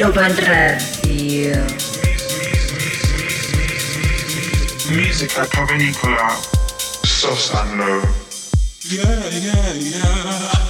Music Radio. Musica Pavenicola, Sos and Yeah, yeah, yeah.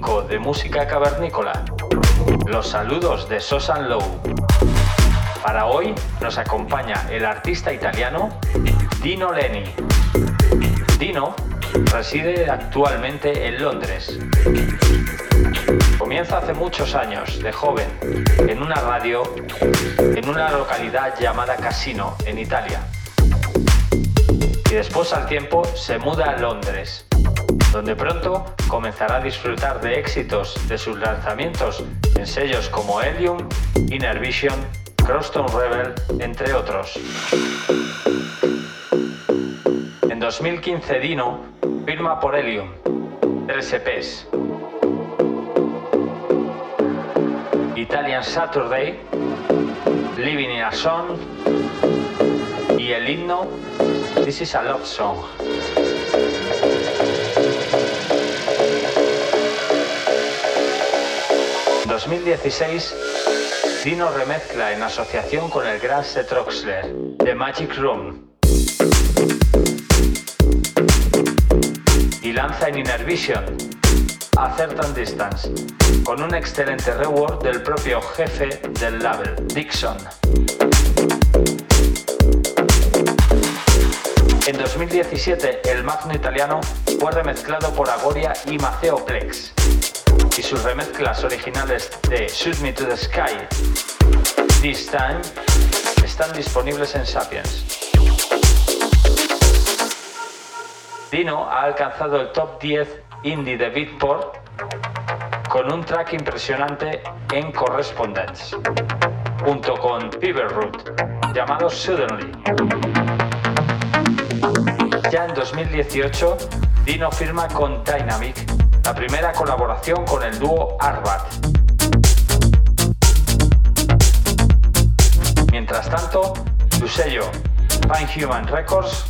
95 de Música Cavernícola. Los saludos de Sosan Low. Para hoy nos acompaña el artista italiano Dino Leni. Dino reside actualmente en Londres. Comienza hace muchos años, de joven, en una radio en una localidad llamada Casino, en Italia. Y después al tiempo se muda a Londres donde pronto comenzará a disfrutar de éxitos de sus lanzamientos en sellos como Helium, Inner Vision, Crosstown Rebel, entre otros. En 2015 Dino firma por Helium, 3 EPs. Italian Saturday, Living in a Song y el himno This is a Love Song. 2016, Dino remezcla en asociación con el gran Seth Roxler, The Magic Room. Y lanza en Inner Vision, A Certain Distance, con un excelente reward del propio jefe del label, Dixon. En 2017, el magno italiano fue remezclado por Agoria y Maceo Plex y sus remezclas originales de Shoot Me to the Sky, This Time, están disponibles en Sapiens. Dino ha alcanzado el top 10 indie de Beatport con un track impresionante en Correspondence, junto con Fever Root, llamado Suddenly. Ya en 2018, Dino firma con Dynamic la primera colaboración con el dúo Arbat. Mientras tanto, su sello Fine Human Records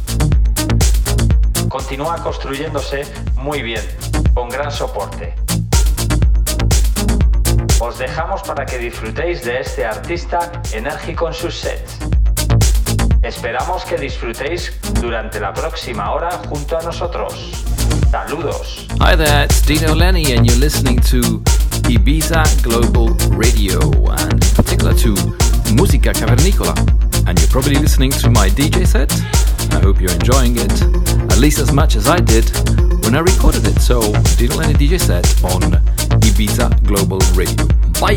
continúa construyéndose muy bien, con gran soporte. Os dejamos para que disfrutéis de este artista enérgico en sus sets. Esperamos que disfrutéis durante la próxima hora junto a nosotros. Saludos. Hi there, it's Dino Lenny, and you're listening to Ibiza Global Radio, and in particular to Musica Cavernicola. And you're probably listening to my DJ set. I hope you're enjoying it, at least as much as I did when I recorded it. So, Dino Lenny DJ set on Ibiza Global Radio. Bye!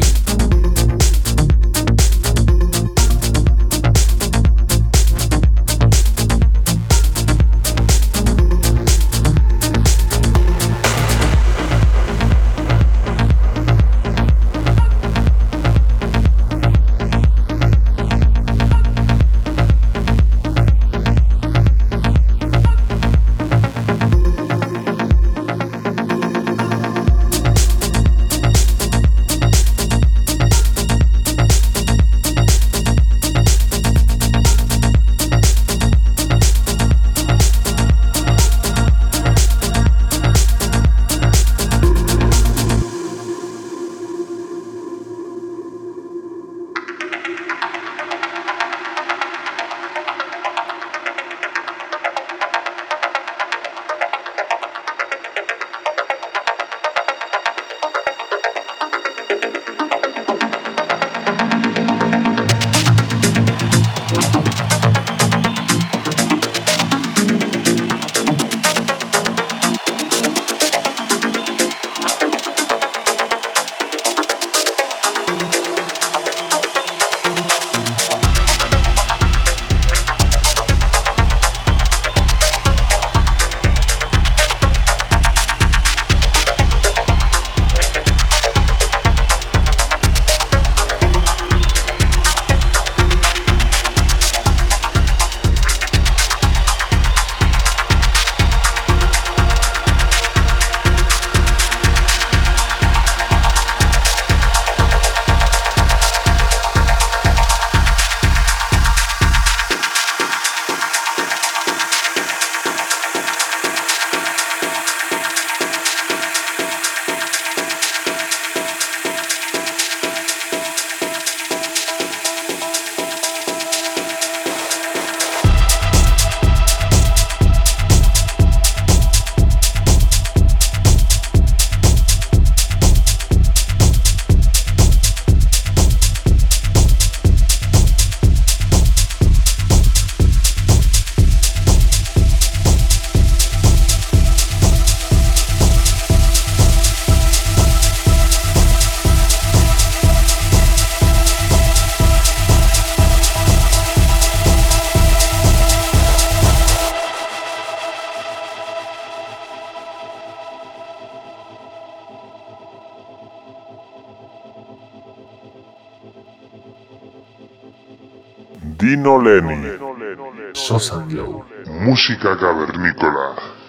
Dino Lenny. Sosa. Música cavernícola.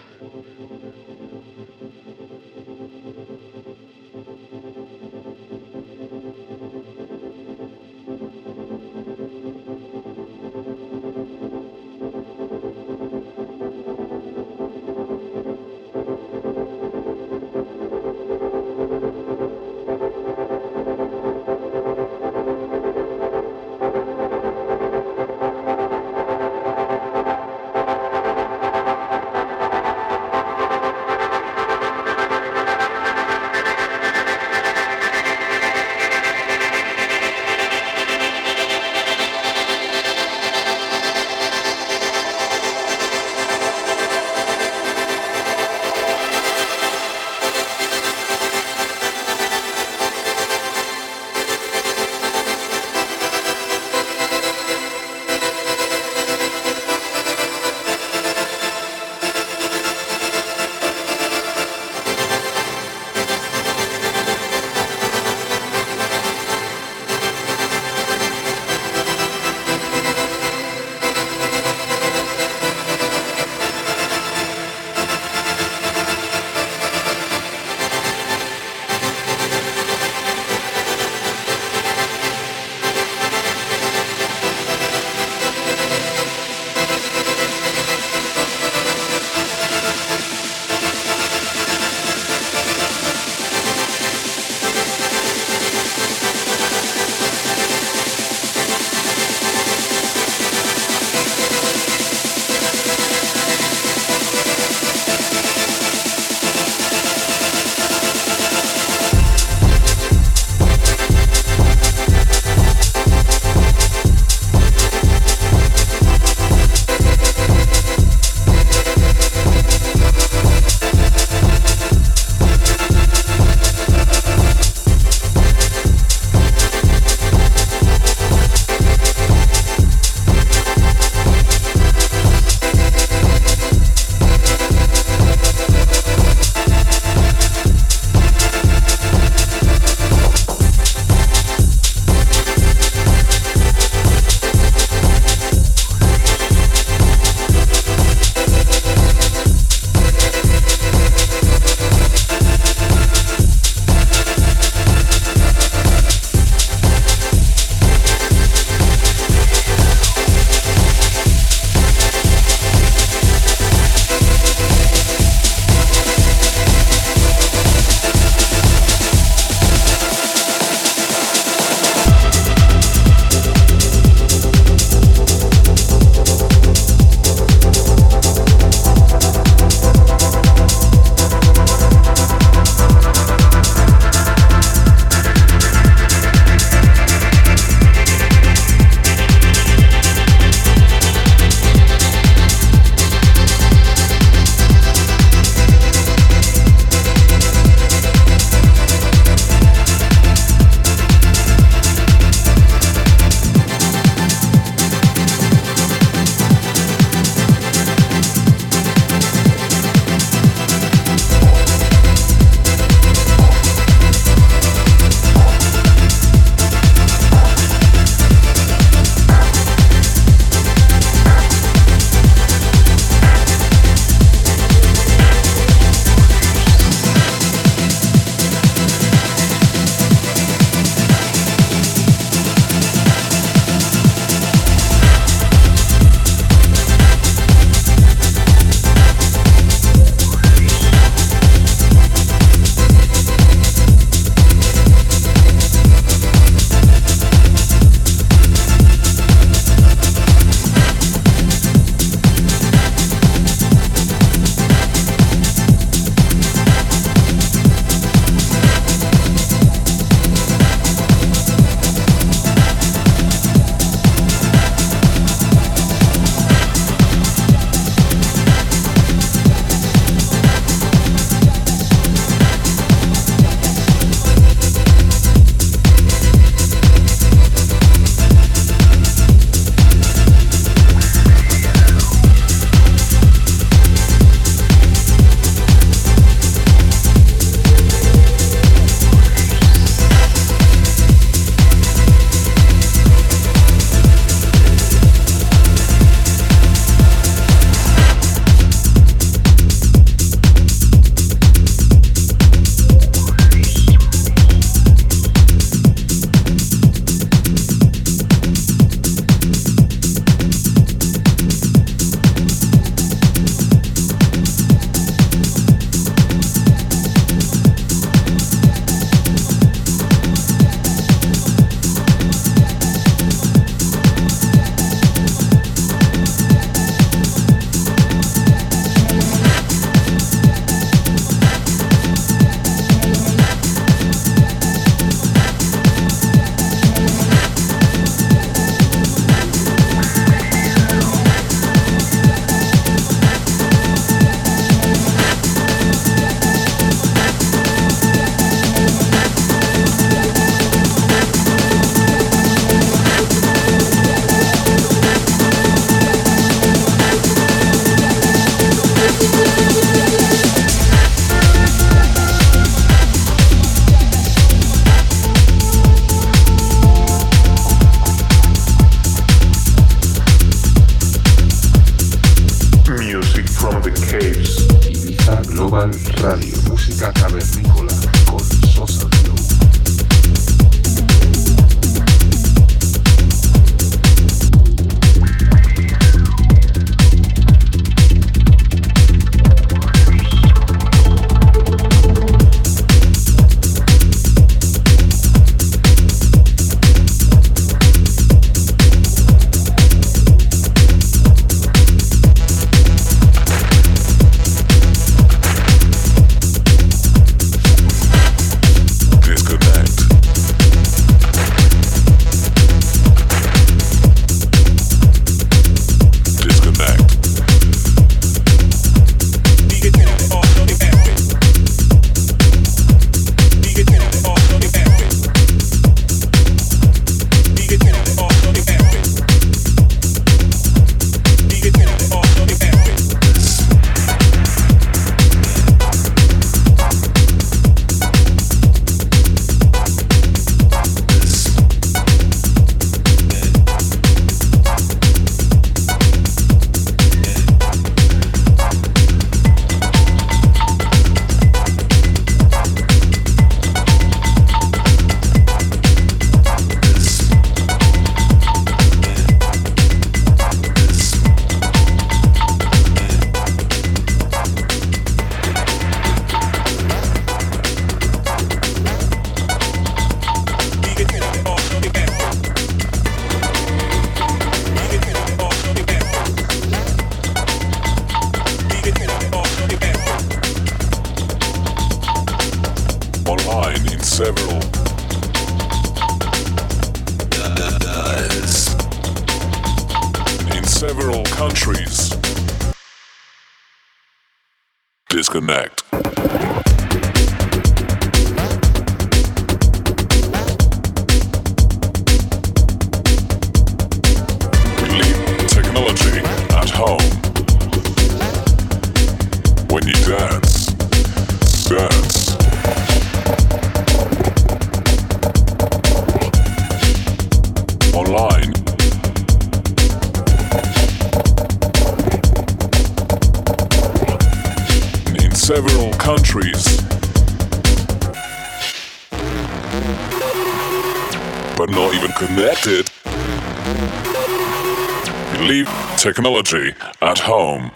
Technology at home.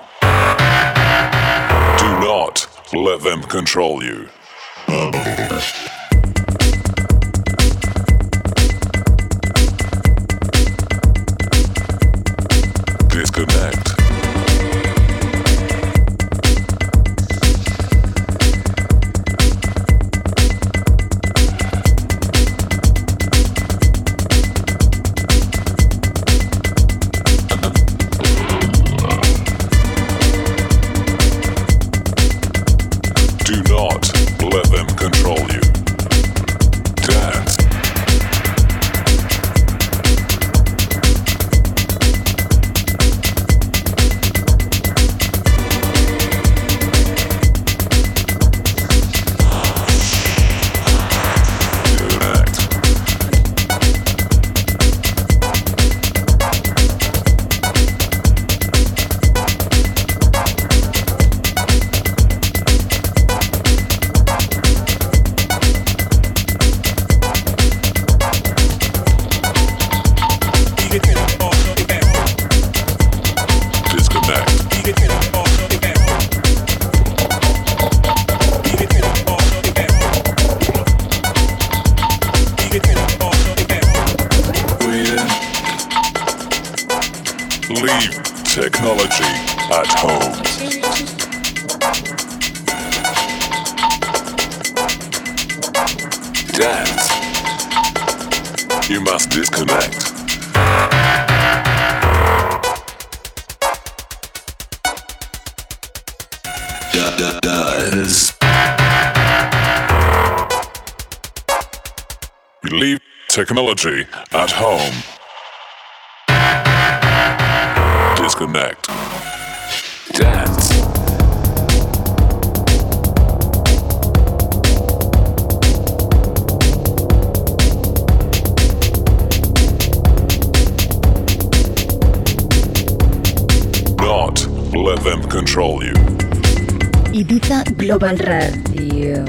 Do not let them control you. Technology at home. Disconnect. Dance. Not let them control you. Ibiza Global Radio.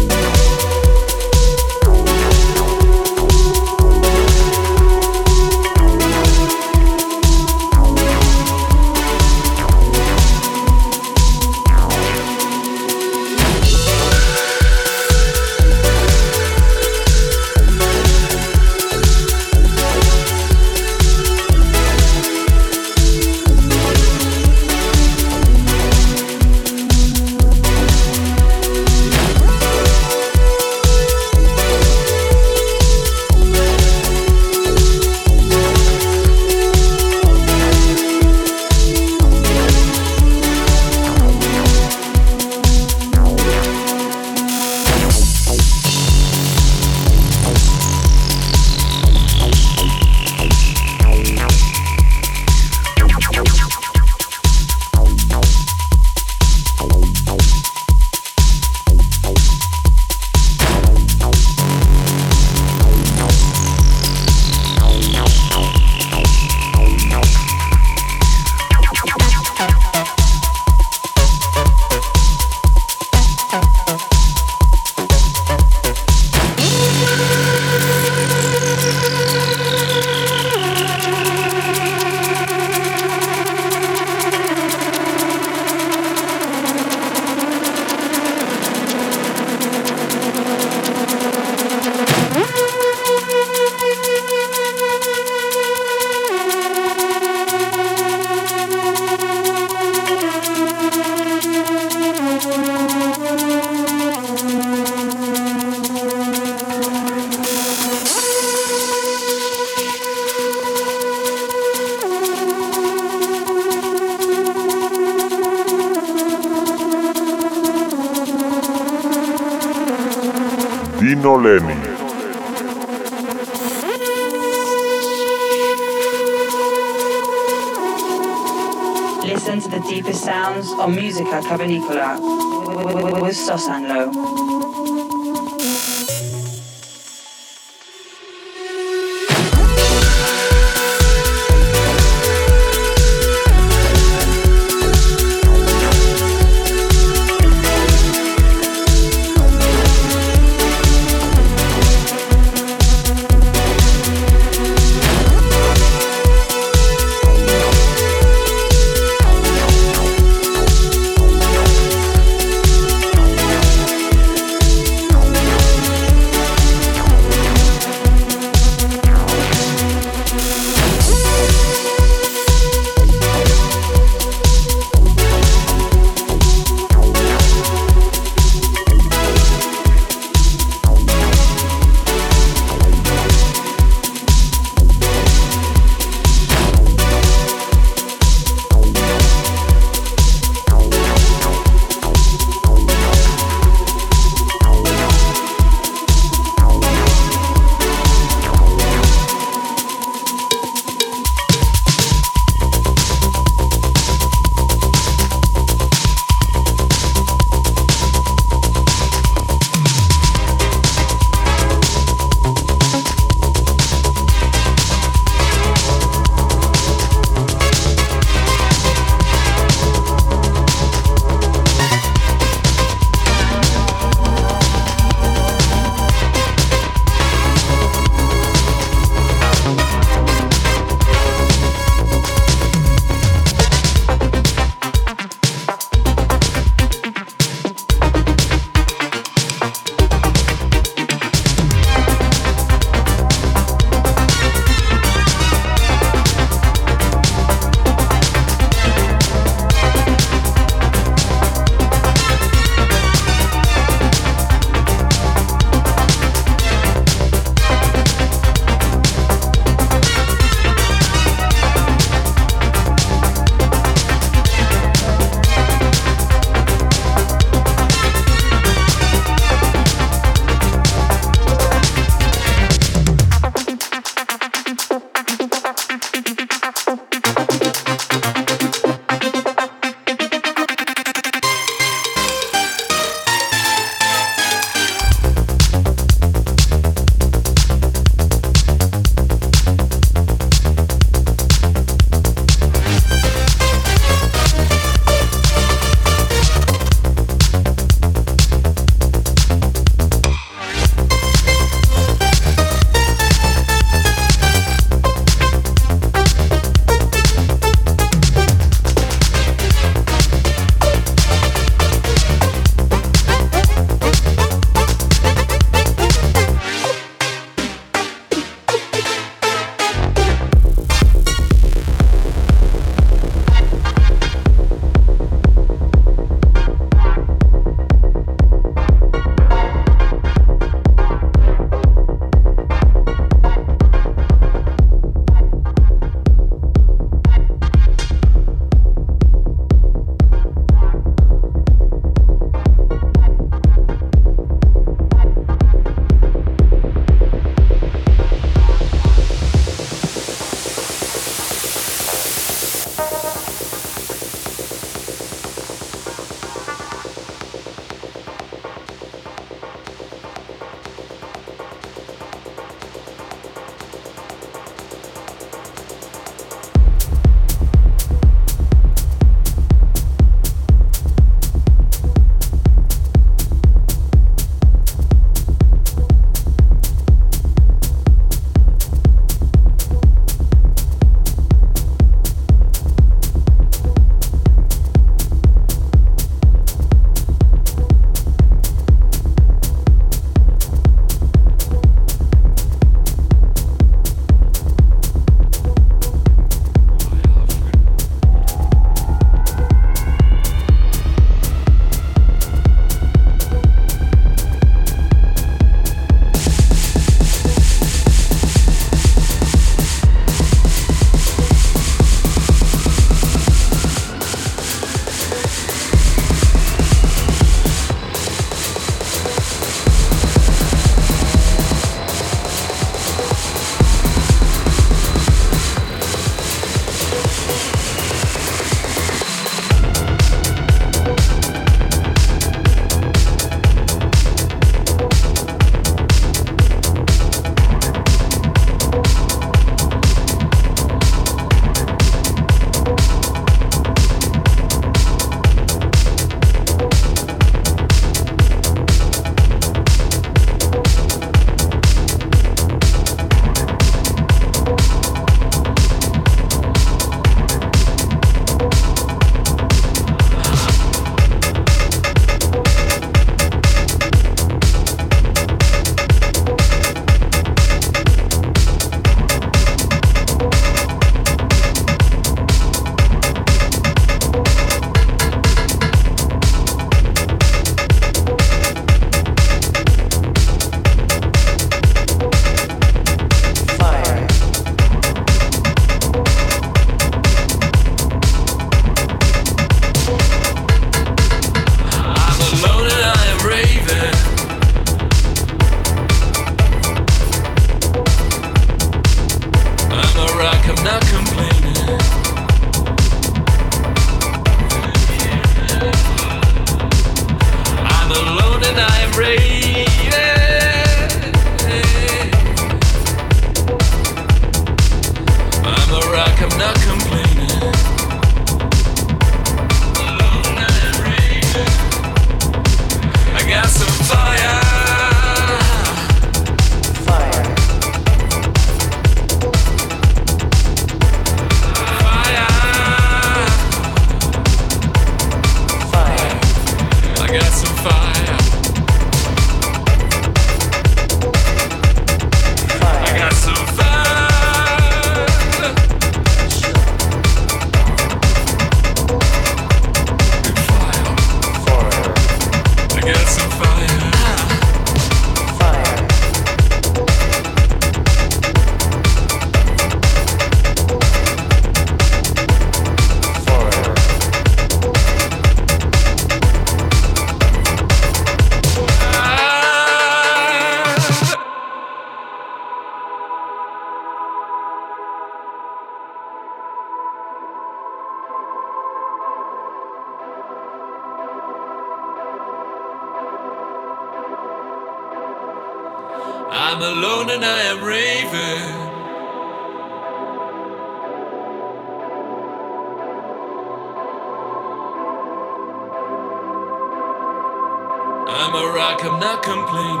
I'm a rock, I'm not complaining.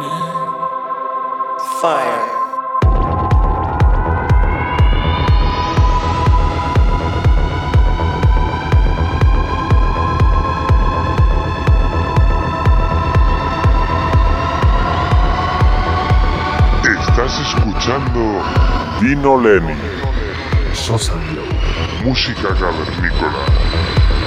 Fire. Estás escuchando Dino Lenny. Sosa Música cavernícola.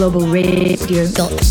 globalradio.com.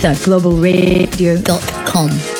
Globalradio.com.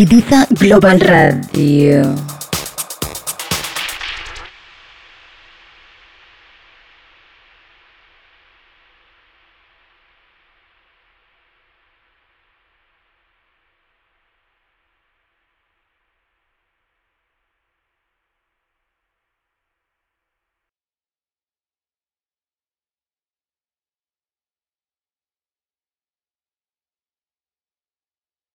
Ibiza Global Radio.